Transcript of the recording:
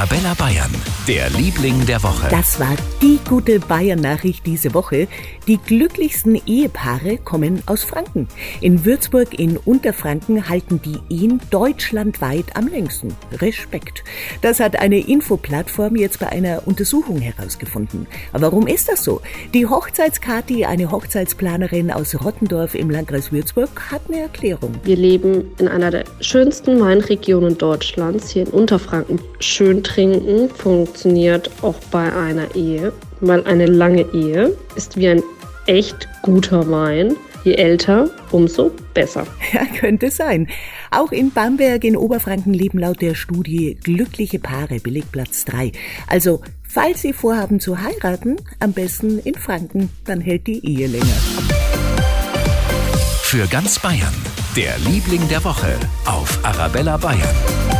Arabella Bayern, der Liebling der Woche. Das war die gute Bayern-Nachricht diese Woche. Die glücklichsten Ehepaare kommen aus Franken. In Würzburg in Unterfranken halten die Ehen deutschlandweit am längsten. Respekt. Das hat eine Infoplattform jetzt bei einer Untersuchung herausgefunden. Aber warum ist das so? Die Hochzeitskati, eine Hochzeitsplanerin aus Rottendorf im Landkreis Würzburg, hat eine Erklärung. Wir leben in einer der schönsten Weinregionen Deutschlands, hier in Unterfranken. Schön schön trinken funktioniert auch bei einer Ehe, weil eine lange Ehe ist wie ein echt guter Wein. Je älter, umso besser. Ja, könnte sein. Auch in Bamberg in Oberfranken leben laut der Studie glückliche Paare, Belegplatz 3. Also, falls Sie vorhaben zu heiraten, am besten in Franken, dann hält die Ehe länger. Für ganz Bayern, der Liebling der Woche auf Arabella Bayern.